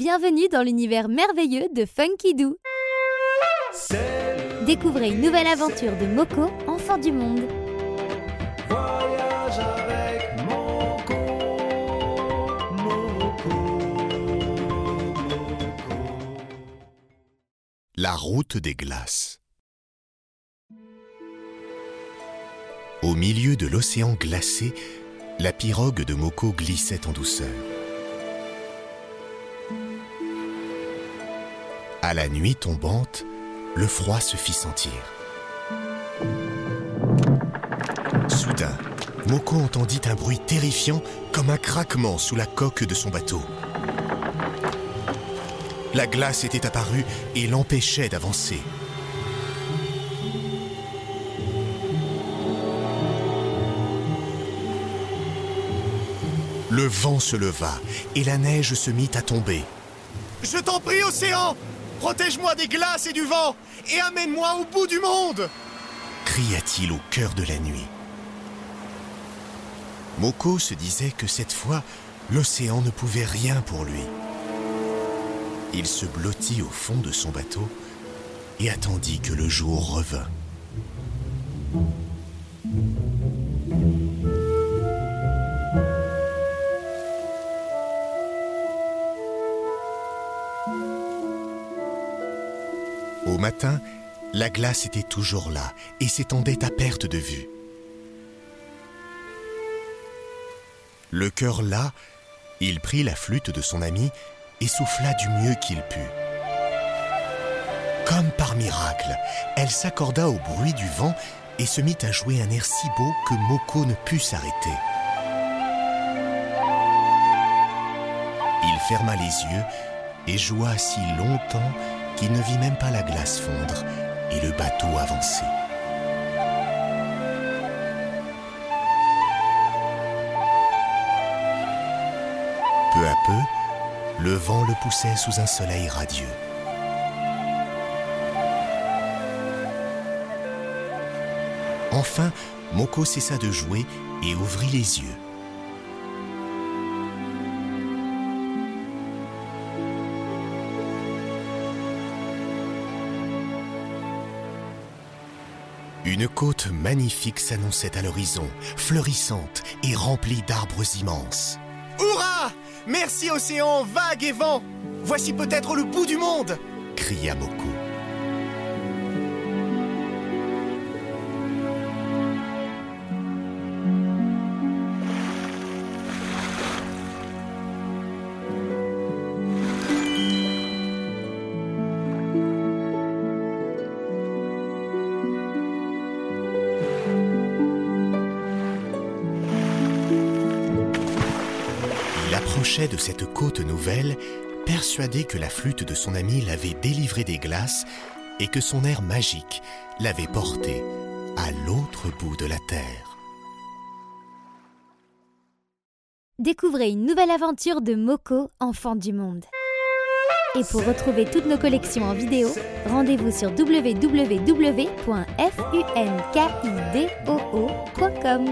Bienvenue dans l'univers merveilleux de Funky Doo. Découvrez une nouvelle aventure de Moko, enfant du monde. La route des glaces. Au milieu de l'océan glacé, la pirogue de Moko glissait en douceur. À la nuit tombante, le froid se fit sentir. Soudain, Moko entendit un bruit terrifiant comme un craquement sous la coque de son bateau. La glace était apparue et l'empêchait d'avancer. Le vent se leva et la neige se mit à tomber. Je t'en prie, océan Protège-moi des glaces et du vent et amène-moi au bout du monde cria-t-il au cœur de la nuit. Moko se disait que cette fois, l'océan ne pouvait rien pour lui. Il se blottit au fond de son bateau et attendit que le jour revint. Au matin, la glace était toujours là et s'étendait à perte de vue. Le cœur là, il prit la flûte de son ami et souffla du mieux qu'il put. Comme par miracle, elle s'accorda au bruit du vent et se mit à jouer un air si beau que Moko ne put s'arrêter. Il ferma les yeux et joua si longtemps qu'il ne vit même pas la glace fondre et le bateau avancer. Peu à peu, le vent le poussait sous un soleil radieux. Enfin, Moko cessa de jouer et ouvrit les yeux. Une côte magnifique s'annonçait à l'horizon, fleurissante et remplie d'arbres immenses. Hurrah Merci océan, vague et vent Voici peut-être le bout du monde cria Moko. Il approchait de cette côte nouvelle, persuadé que la flûte de son ami l'avait délivré des glaces et que son air magique l'avait porté à l'autre bout de la terre. Découvrez une nouvelle aventure de Moko, enfant du monde. Et pour retrouver toutes nos collections en vidéo, rendez-vous sur www.funkidoo.com.